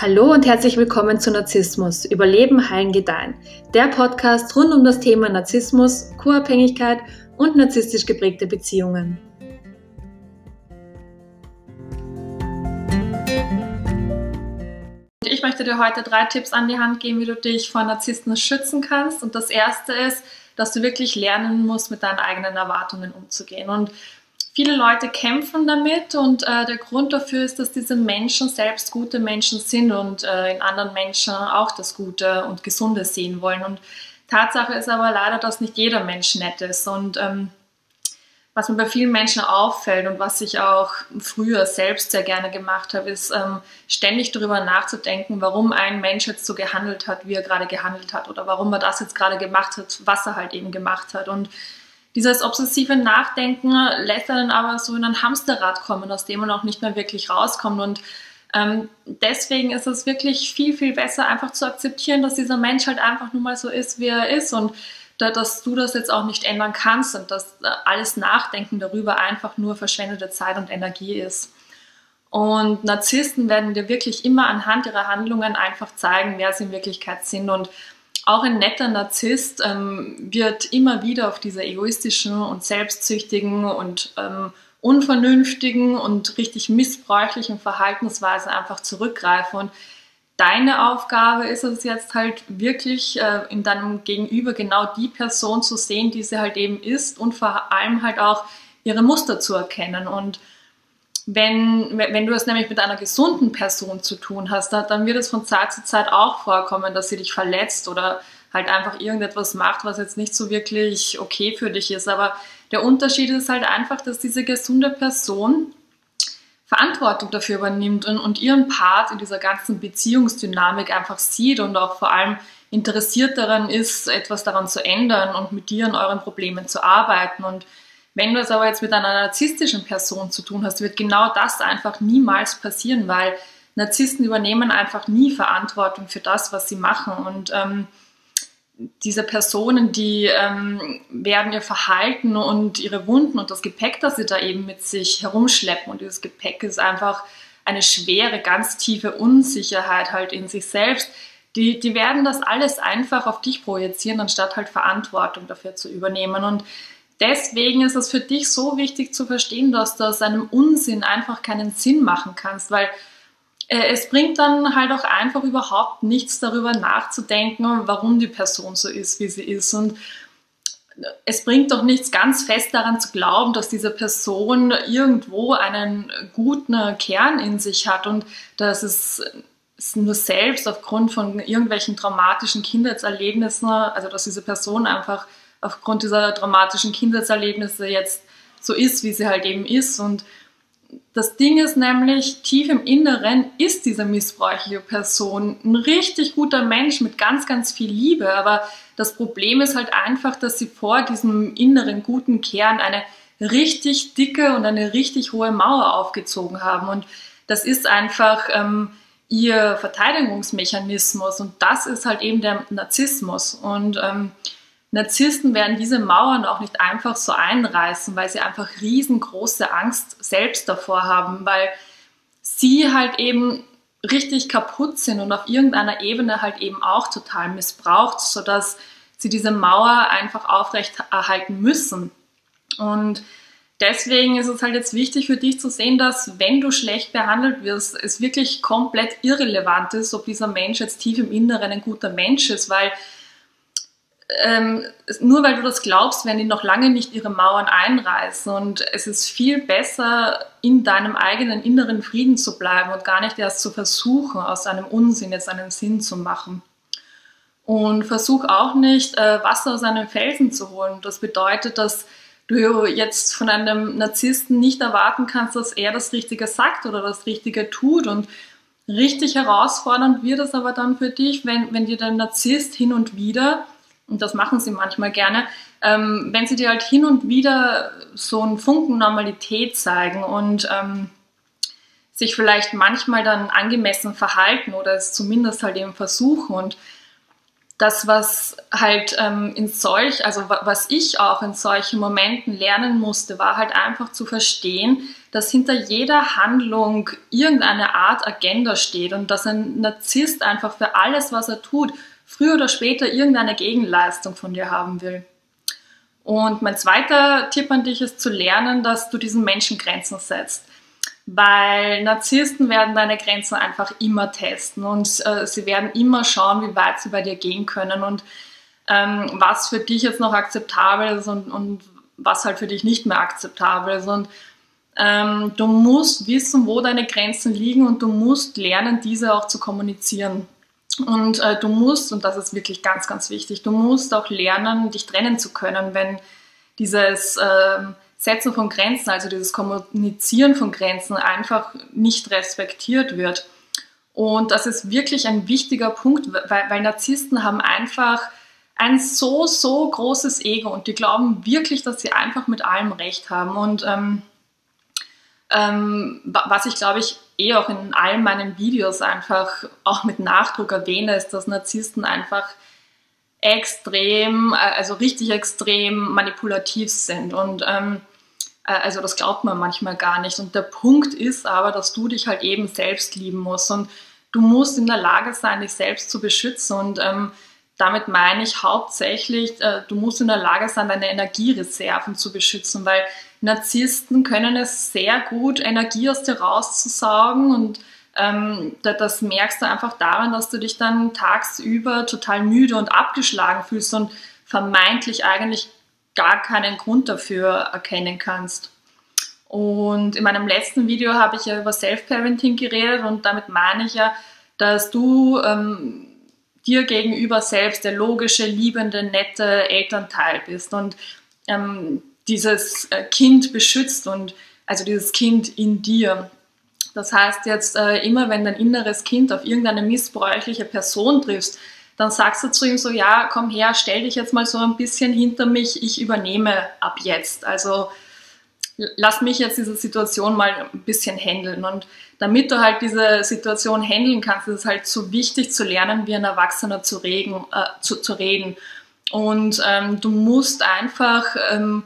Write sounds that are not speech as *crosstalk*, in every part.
Hallo und herzlich willkommen zu Narzissmus, Überleben, Heilen, Gedeihen. Der Podcast rund um das Thema Narzissmus, Co-Abhängigkeit und narzisstisch geprägte Beziehungen. Ich möchte dir heute drei Tipps an die Hand geben, wie du dich vor Narzissmus schützen kannst. Und das erste ist, dass du wirklich lernen musst, mit deinen eigenen Erwartungen umzugehen. Und Viele Leute kämpfen damit und äh, der Grund dafür ist, dass diese Menschen selbst gute Menschen sind und äh, in anderen Menschen auch das Gute und Gesunde sehen wollen. Und Tatsache ist aber leider, dass nicht jeder Mensch nett ist. Und ähm, was mir bei vielen Menschen auffällt und was ich auch früher selbst sehr gerne gemacht habe, ist ähm, ständig darüber nachzudenken, warum ein Mensch jetzt so gehandelt hat, wie er gerade gehandelt hat oder warum er das jetzt gerade gemacht hat, was er halt eben gemacht hat. Und dieses obsessive Nachdenken lässt dann aber so in ein Hamsterrad kommen, aus dem man auch nicht mehr wirklich rauskommt. Und ähm, deswegen ist es wirklich viel, viel besser, einfach zu akzeptieren, dass dieser Mensch halt einfach nur mal so ist, wie er ist und da, dass du das jetzt auch nicht ändern kannst und dass äh, alles Nachdenken darüber einfach nur verschwendete Zeit und Energie ist. Und Narzissten werden dir wirklich immer anhand ihrer Handlungen einfach zeigen, wer sie in Wirklichkeit sind und auch ein netter Narzisst ähm, wird immer wieder auf diese egoistischen und selbstsüchtigen und ähm, unvernünftigen und richtig missbräuchlichen Verhaltensweisen einfach zurückgreifen. Und deine Aufgabe ist es jetzt halt wirklich äh, in deinem Gegenüber genau die Person zu sehen, die sie halt eben ist und vor allem halt auch ihre Muster zu erkennen. Und wenn, wenn du es nämlich mit einer gesunden Person zu tun hast, dann wird es von Zeit zu Zeit auch vorkommen, dass sie dich verletzt oder halt einfach irgendetwas macht, was jetzt nicht so wirklich okay für dich ist. Aber der Unterschied ist halt einfach, dass diese gesunde Person Verantwortung dafür übernimmt und, und ihren Part in dieser ganzen Beziehungsdynamik einfach sieht und auch vor allem interessiert daran ist, etwas daran zu ändern und mit dir an euren Problemen zu arbeiten. Und wenn du es aber jetzt mit einer narzisstischen Person zu tun hast, wird genau das einfach niemals passieren, weil Narzissten übernehmen einfach nie Verantwortung für das, was sie machen. Und ähm, diese Personen, die ähm, werden ihr Verhalten und ihre Wunden und das Gepäck, das sie da eben mit sich herumschleppen. Und dieses Gepäck ist einfach eine schwere, ganz tiefe Unsicherheit halt in sich selbst. Die, die werden das alles einfach auf dich projizieren, anstatt halt Verantwortung dafür zu übernehmen. Und deswegen ist es für dich so wichtig zu verstehen, dass du aus einem Unsinn einfach keinen Sinn machen kannst, weil äh, es bringt dann halt auch einfach überhaupt nichts darüber nachzudenken, warum die Person so ist, wie sie ist. Und es bringt doch nichts ganz fest daran zu glauben, dass diese Person irgendwo einen guten Kern in sich hat und dass es nur selbst aufgrund von irgendwelchen traumatischen Kindheitserlebnissen, also dass diese Person einfach aufgrund dieser dramatischen Kindheitserlebnisse jetzt so ist, wie sie halt eben ist. Und das Ding ist nämlich, tief im Inneren ist diese missbräuchliche Person ein richtig guter Mensch mit ganz, ganz viel Liebe. Aber das Problem ist halt einfach, dass sie vor diesem inneren guten Kern eine richtig dicke und eine richtig hohe Mauer aufgezogen haben. Und das ist einfach ähm, ihr Verteidigungsmechanismus. Und das ist halt eben der Narzissmus. Und ähm, Narzissten werden diese Mauern auch nicht einfach so einreißen, weil sie einfach riesengroße Angst selbst davor haben, weil sie halt eben richtig kaputt sind und auf irgendeiner Ebene halt eben auch total missbraucht, sodass sie diese Mauer einfach aufrechterhalten müssen. Und deswegen ist es halt jetzt wichtig für dich zu sehen, dass wenn du schlecht behandelt wirst, es wirklich komplett irrelevant ist, ob dieser Mensch jetzt tief im Inneren ein guter Mensch ist, weil ähm, nur weil du das glaubst, werden die noch lange nicht ihre Mauern einreißen. Und es ist viel besser, in deinem eigenen inneren Frieden zu bleiben und gar nicht erst zu versuchen, aus einem Unsinn jetzt einen Sinn zu machen. Und versuch auch nicht, äh, Wasser aus einem Felsen zu holen. Das bedeutet, dass du jetzt von einem Narzissten nicht erwarten kannst, dass er das Richtige sagt oder das Richtige tut. Und richtig herausfordernd wird es aber dann für dich, wenn, wenn dir der Narzisst hin und wieder und das machen sie manchmal gerne, ähm, wenn sie dir halt hin und wieder so einen Funken Normalität zeigen und ähm, sich vielleicht manchmal dann angemessen verhalten oder es zumindest halt eben versuchen. Und das, was halt ähm, in solch, also was ich auch in solchen Momenten lernen musste, war halt einfach zu verstehen, dass hinter jeder Handlung irgendeine Art Agenda steht und dass ein Narzisst einfach für alles, was er tut, früher oder später irgendeine Gegenleistung von dir haben will. Und mein zweiter Tipp an dich ist zu lernen, dass du diesen Menschen Grenzen setzt weil Narzissten werden deine Grenzen einfach immer testen und äh, sie werden immer schauen, wie weit sie bei dir gehen können und ähm, was für dich jetzt noch akzeptabel ist und, und, was halt für dich nicht mehr akzeptabel ist. Und ähm, du musst wissen, wo deine Grenzen liegen und du musst lernen, diese auch zu kommunizieren. Und äh, du musst, und das ist wirklich ganz, ganz wichtig, du musst auch lernen, dich trennen zu können, wenn dieses äh, Setzen von Grenzen, also dieses Kommunizieren von Grenzen einfach nicht respektiert wird. Und das ist wirklich ein wichtiger Punkt, weil, weil Narzissten haben einfach ein so, so großes Ego und die glauben wirklich, dass sie einfach mit allem Recht haben. Und ähm, ähm, was ich glaube ich eh auch in all meinen Videos einfach auch mit Nachdruck erwähne, ist, dass Narzissten einfach extrem, äh, also richtig extrem manipulativ sind. Und ähm, äh, also das glaubt man manchmal gar nicht. Und der Punkt ist aber, dass du dich halt eben selbst lieben musst und du musst in der Lage sein, dich selbst zu beschützen. Und ähm, damit meine ich hauptsächlich, äh, du musst in der Lage sein, deine Energiereserven zu beschützen, weil Narzissten können es sehr gut, Energie aus dir rauszusaugen und ähm, das merkst du einfach daran, dass du dich dann tagsüber total müde und abgeschlagen fühlst und vermeintlich eigentlich gar keinen Grund dafür erkennen kannst. Und in meinem letzten Video habe ich ja über Self-Parenting geredet und damit meine ich ja, dass du ähm, dir gegenüber selbst der logische, liebende, nette Elternteil bist und ähm, dieses äh, Kind beschützt und also dieses Kind in dir. Das heißt jetzt äh, immer, wenn dein inneres Kind auf irgendeine missbräuchliche Person triffst, dann sagst du zu ihm so, ja, komm her, stell dich jetzt mal so ein bisschen hinter mich, ich übernehme ab jetzt. Also lass mich jetzt diese Situation mal ein bisschen handeln. Und damit du halt diese Situation handeln kannst, ist es halt so wichtig zu lernen, wie ein Erwachsener zu, reden. Äh, zu, zu reden. Und ähm, du musst einfach ähm,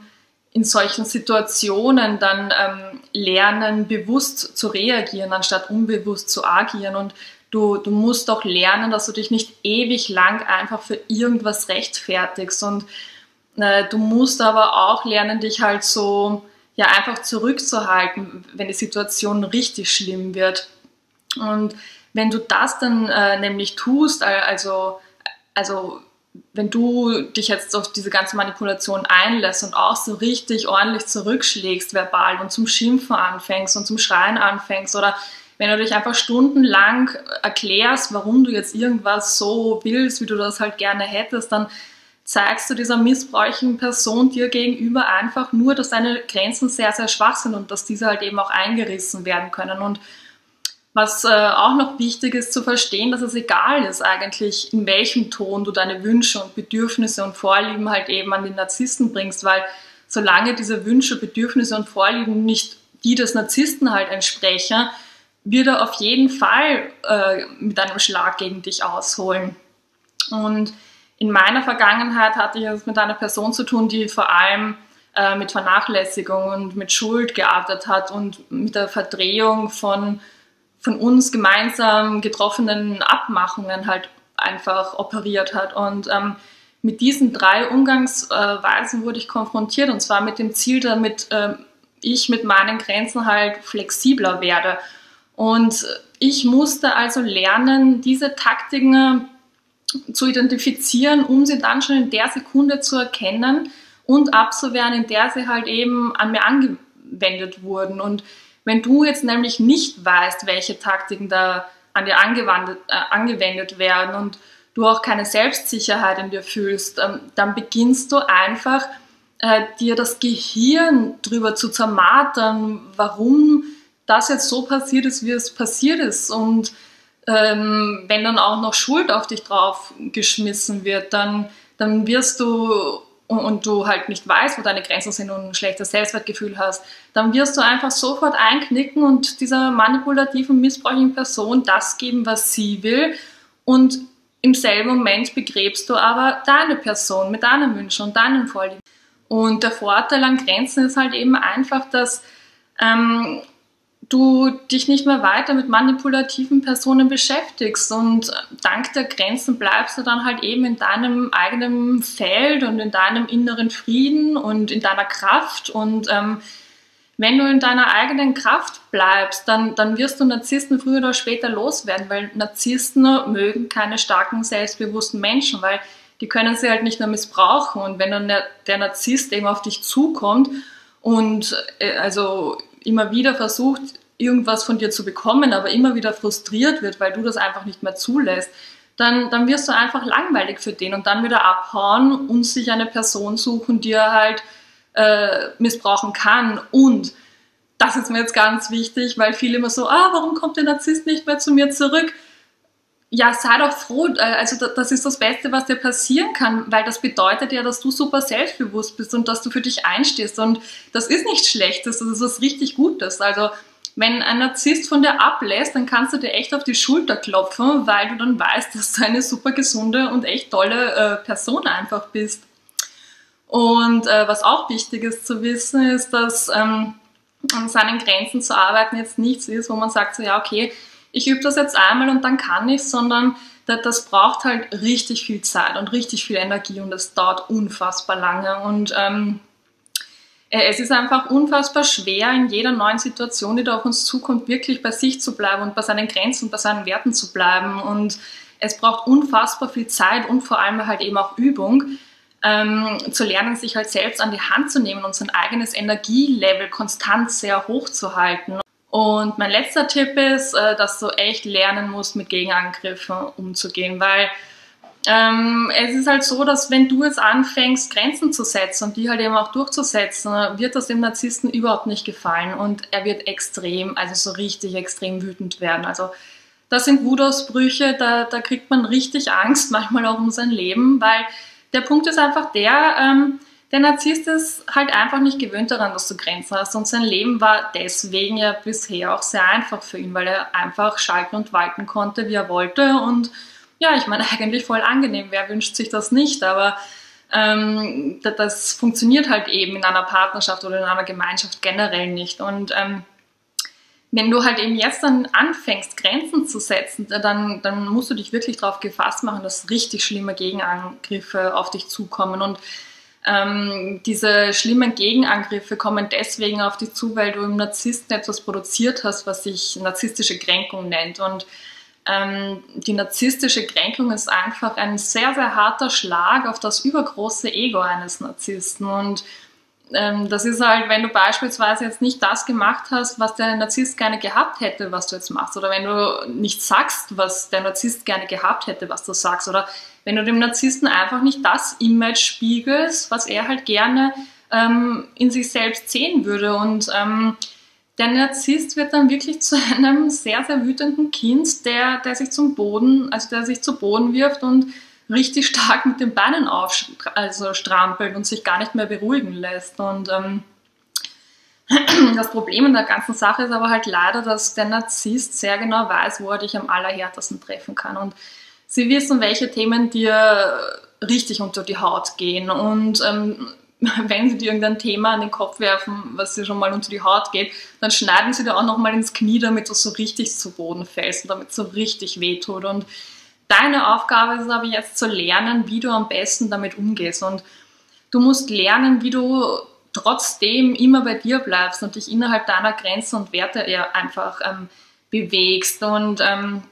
in solchen Situationen dann ähm, lernen, bewusst zu reagieren, anstatt unbewusst zu agieren. Und Du, du musst auch lernen, dass du dich nicht ewig lang einfach für irgendwas rechtfertigst. Und äh, du musst aber auch lernen, dich halt so ja einfach zurückzuhalten, wenn die Situation richtig schlimm wird. Und wenn du das dann äh, nämlich tust, also, also wenn du dich jetzt auf diese ganze Manipulation einlässt und auch so richtig ordentlich zurückschlägst verbal und zum Schimpfen anfängst und zum Schreien anfängst oder wenn du dich einfach stundenlang erklärst, warum du jetzt irgendwas so willst, wie du das halt gerne hättest, dann zeigst du dieser missbräuchlichen Person dir gegenüber einfach nur, dass deine Grenzen sehr, sehr schwach sind und dass diese halt eben auch eingerissen werden können. Und was äh, auch noch wichtig ist zu verstehen, dass es egal ist eigentlich, in welchem Ton du deine Wünsche und Bedürfnisse und Vorlieben halt eben an den Narzissten bringst, weil solange diese Wünsche, Bedürfnisse und Vorlieben nicht die des Narzissten halt entsprechen, wird er auf jeden Fall äh, mit einem Schlag gegen dich ausholen. Und in meiner Vergangenheit hatte ich es mit einer Person zu tun, die vor allem äh, mit Vernachlässigung und mit Schuld gearbeitet hat und mit der Verdrehung von, von uns gemeinsam getroffenen Abmachungen halt einfach operiert hat. Und ähm, mit diesen drei Umgangsweisen wurde ich konfrontiert und zwar mit dem Ziel, damit äh, ich mit meinen Grenzen halt flexibler werde und ich musste also lernen, diese Taktiken zu identifizieren, um sie dann schon in der Sekunde zu erkennen und abzuwehren, in der sie halt eben an mir angewendet wurden. Und wenn du jetzt nämlich nicht weißt, welche Taktiken da an dir angewendet, äh, angewendet werden und du auch keine Selbstsicherheit in dir fühlst, ähm, dann beginnst du einfach äh, dir das Gehirn drüber zu zermartern, warum das jetzt so passiert ist, wie es passiert ist. Und ähm, wenn dann auch noch Schuld auf dich drauf geschmissen wird, dann, dann wirst du und, und, du halt nicht weißt, wo deine Grenzen sind und ein schlechtes Selbstwertgefühl hast, dann wirst du einfach sofort einknicken und dieser manipulativen, missbräuchlichen Person das geben, was sie will. Und im selben Moment begräbst du aber deine Person mit deinen Wünschen und deinen Vorlieben. Und der Vorteil an Grenzen ist halt eben einfach, dass ähm, du dich nicht mehr weiter mit manipulativen Personen beschäftigst und dank der Grenzen bleibst du dann halt eben in deinem eigenen Feld und in deinem inneren Frieden und in deiner Kraft und ähm, wenn du in deiner eigenen Kraft bleibst, dann, dann wirst du Narzissten früher oder später loswerden, weil Narzissten mögen keine starken, selbstbewussten Menschen, weil die können sie halt nicht nur missbrauchen. Und wenn dann der, der Narzisst eben auf dich zukommt und äh, also immer wieder versucht, irgendwas von dir zu bekommen, aber immer wieder frustriert wird, weil du das einfach nicht mehr zulässt, dann, dann wirst du einfach langweilig für den und dann wieder abhauen und sich eine Person suchen, die er halt äh, missbrauchen kann. Und das ist mir jetzt ganz wichtig, weil viele immer so, ah, warum kommt der Narzisst nicht mehr zu mir zurück? Ja, sei doch froh. Äh, also das ist das Beste, was dir passieren kann, weil das bedeutet ja, dass du super selbstbewusst bist und dass du für dich einstehst. Und das ist nichts Schlechtes, das ist was richtig Gutes. Also wenn ein Narzisst von dir ablässt, dann kannst du dir echt auf die Schulter klopfen, weil du dann weißt, dass du eine super gesunde und echt tolle äh, Person einfach bist. Und äh, was auch wichtig ist zu wissen, ist, dass ähm, an seinen Grenzen zu arbeiten jetzt nichts ist, wo man sagt, so ja, okay, ich übe das jetzt einmal und dann kann ich, sondern das braucht halt richtig viel Zeit und richtig viel Energie und das dauert unfassbar lange. Und ähm, äh, es ist einfach unfassbar schwer, in jeder neuen Situation, die da auf uns zukommt, wirklich bei sich zu bleiben und bei seinen Grenzen bei seinen Werten zu bleiben. Und es braucht unfassbar viel Zeit und vor allem halt eben auch Übung ähm, zu lernen, sich halt selbst an die Hand zu nehmen und sein eigenes Energielevel konstant sehr hoch zu halten. Und mein letzter Tipp ist, äh, dass du echt lernen musst, mit Gegenangriffen umzugehen, weil ähm, es ist halt so, dass wenn du jetzt anfängst, Grenzen zu setzen und die halt eben auch durchzusetzen, wird das dem Narzissten überhaupt nicht gefallen und er wird extrem, also so richtig extrem wütend werden. Also das sind Wutausbrüche, da, da kriegt man richtig Angst, *laughs* manchmal auch um sein Leben, weil der Punkt ist einfach der, ähm, der Narzisst ist halt einfach nicht gewöhnt daran, dass du Grenzen hast. Und sein Leben war deswegen ja bisher auch sehr einfach für ihn, weil er einfach schalten und walten konnte, wie er wollte. Und ja, ich meine, *laughs* eigentlich voll angenehm. Wer wünscht sich das nicht? Aber ähm, das funktioniert halt eben in einer Partnerschaft oder in einer Gemeinschaft generell nicht. Und ähm, wenn du halt eben jetzt dann anfängst, Grenzen zu setzen, dann, dann musst du dich wirklich darauf gefasst machen, dass richtig schlimme Gegenangriffe auf dich zukommen. Und ähm, diese schlimmen Gegenangriffe kommen deswegen auf dich zu, weil du im Narzissten etwas produziert hast, was sich narzisstische Kränkung nennt. Und ähm, die narzisstische Kränkung ist einfach ein sehr, sehr harter Schlag auf das übergroße Ego eines Narzissten. Und ähm, das ist halt, wenn du beispielsweise jetzt nicht das gemacht hast, was der Narzisst gerne gehabt hätte, was du jetzt machst, oder wenn du nicht sagst, was der Narzisst gerne gehabt hätte, was du sagst, oder wenn du dem Narzissten einfach nicht das Image spiegelst, was er halt gerne ähm, in sich selbst sehen würde. Und ähm, der Narzisst wird dann wirklich zu *laughs* einem sehr, sehr wütenden Kind, der, der sich zum Boden, also der sich zu Boden wirft und richtig stark mit den Beinen auf, also und sich gar nicht mehr beruhigen lässt. Und ähm, *clears throat* das Problem in der ganzen Sache ist aber halt leider, dass der Narzisst sehr genau weiß, wo er dich am allerhärtesten treffen kann. Und sie wissen, welche Themen dir richtig unter die Haut gehen. Und ähm, *laughs* wenn sie dir irgendein Thema an den Kopf werfen, was dir schon mal unter die Haut geht, dann schneiden sie dir auch nochmal ins Knie, damit du so richtig zu Boden fällst und damit so richtig wehtut. Und Deine Aufgabe ist aber jetzt zu lernen, wie du am besten damit umgehst. Und du musst lernen, wie du trotzdem immer bei dir bleibst und dich innerhalb deiner Grenzen und Werte einfach ähm, bewegst. Und ähm,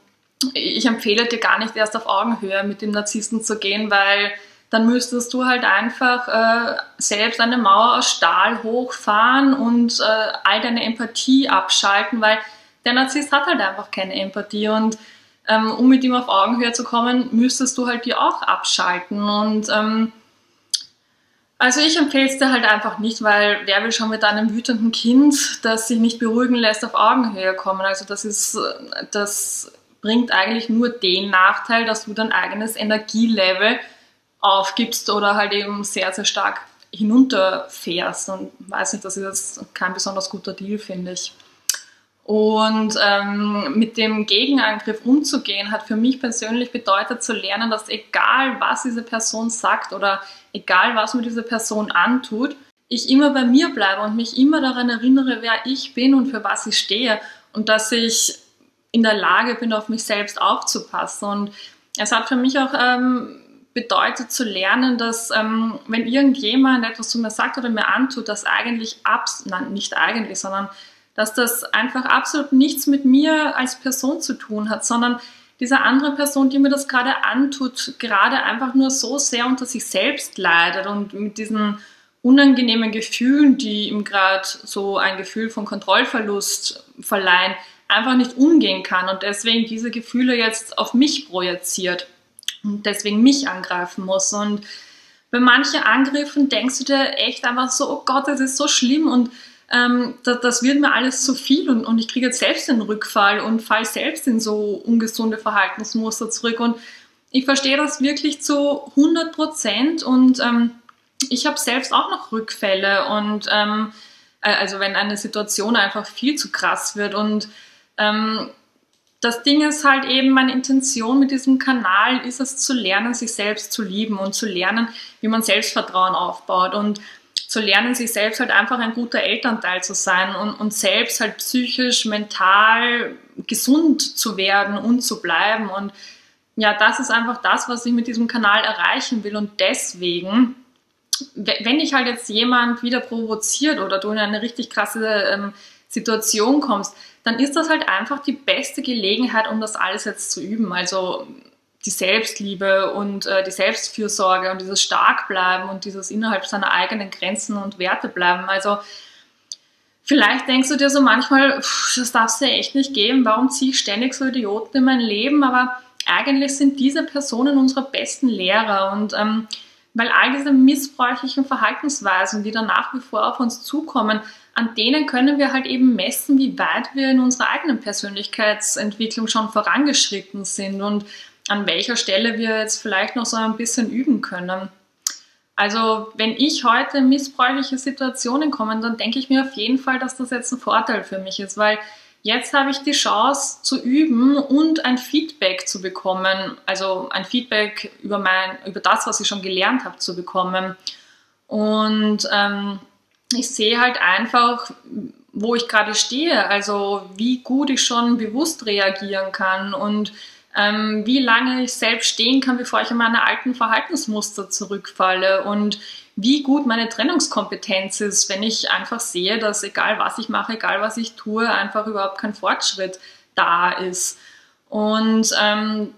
ich empfehle dir gar nicht erst auf Augenhöhe mit dem Narzissten zu gehen, weil dann müsstest du halt einfach äh, selbst eine Mauer aus Stahl hochfahren und äh, all deine Empathie abschalten, weil der Narzisst hat halt einfach keine Empathie und ähm, um mit ihm auf Augenhöhe zu kommen, müsstest du halt die auch abschalten. Und ähm, also ich empfehle es dir halt einfach nicht, weil wer will schon mit einem wütenden Kind, das sich nicht beruhigen lässt, auf Augenhöhe kommen. Also das ist, das bringt eigentlich nur den Nachteil, dass du dein eigenes Energielevel aufgibst oder halt eben sehr, sehr stark hinunterfährst. Und weiß nicht, das ist kein besonders guter Deal, finde ich. Und ähm, mit dem Gegenangriff umzugehen, hat für mich persönlich bedeutet zu lernen, dass egal was diese Person sagt oder egal was mir diese Person antut, ich immer bei mir bleibe und mich immer daran erinnere, wer ich bin und für was ich stehe und dass ich in der Lage bin, auf mich selbst aufzupassen. Und es hat für mich auch ähm, bedeutet zu lernen, dass ähm, wenn irgendjemand etwas zu mir sagt oder mir antut, das eigentlich abs nein, nicht eigentlich, sondern dass das einfach absolut nichts mit mir als Person zu tun hat, sondern diese andere Person, die mir das gerade antut, gerade einfach nur so sehr unter sich selbst leidet und mit diesen unangenehmen Gefühlen, die ihm gerade so ein Gefühl von Kontrollverlust verleihen, einfach nicht umgehen kann und deswegen diese Gefühle jetzt auf mich projiziert und deswegen mich angreifen muss. Und bei manchen Angriffen denkst du dir echt einfach so, oh Gott, das ist so schlimm und ähm, das, das, wird mir alles zu viel und, und ich kriege jetzt selbst den Rückfall und fall selbst in so ungesunde Verhaltensmuster zurück. Und ich verstehe das wirklich zu 100 Prozent und ähm, ich habe selbst auch noch Rückfälle und ähm, äh, also wenn eine Situation einfach viel zu krass wird und ähm, das Ding ist halt eben, meine Intention mit diesem Kanal ist es zu lernen, sich selbst zu lieben und zu lernen, wie man Selbstvertrauen aufbaut und zu lernen, sich selbst halt einfach ein guter Elternteil zu sein und, und selbst halt psychisch, mental gesund zu werden und zu bleiben. Und ja, das ist einfach das, was ich mit diesem Kanal erreichen will. Und deswegen, wenn dich halt jetzt jemand wieder provoziert oder du in eine richtig krasse ähm, Situation kommst, dann ist das halt einfach die beste Gelegenheit, um das alles jetzt zu üben. Also die Selbstliebe und äh, die Selbstfürsorge und dieses Starkbleiben und dieses innerhalb seiner eigenen Grenzen und Werte bleiben. Also vielleicht denkst du dir so manchmal, pff, das darf es ja echt nicht geben, warum ziehe ich ständig so Idioten in mein Leben? Aber eigentlich sind diese Personen unsere besten Lehrer und ähm, weil all diese missbräuchlichen Verhaltensweisen, die dann nach wie vor auf uns zukommen, an denen können wir halt eben messen, wie weit wir in unserer eigenen Persönlichkeitsentwicklung schon vorangeschritten sind und an welcher Stelle wir jetzt vielleicht noch so ein bisschen üben können. Also wenn ich heute in missbräuchliche Situationen komme, dann denke ich mir auf jeden Fall, dass das jetzt ein Vorteil für mich ist, weil jetzt habe ich die Chance zu üben und ein Feedback zu bekommen, also ein Feedback über, mein, über das, was ich schon gelernt habe, zu bekommen. Und ähm, ich sehe halt einfach, wo ich gerade stehe, also wie gut ich schon bewusst reagieren kann und ähm, wie lange ich selbst stehen kann, bevor ich in meine alten Verhaltensmuster zurückfalle und wie gut meine Trennungskompetenz ist, wenn ich einfach sehe, dass egal was ich mache, egal was ich tue, einfach überhaupt kein Fortschritt da ist. Und ähm,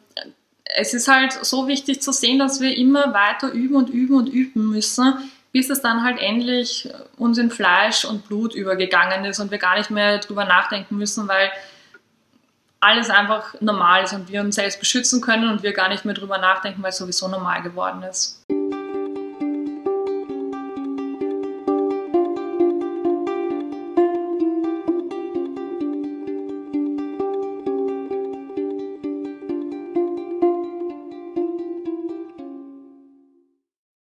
es ist halt so wichtig zu sehen, dass wir immer weiter üben und üben und üben müssen, bis es dann halt endlich uns in Fleisch und Blut übergegangen ist und wir gar nicht mehr drüber nachdenken müssen, weil alles einfach normal ist und wir uns selbst beschützen können und wir gar nicht mehr drüber nachdenken, weil es sowieso normal geworden ist.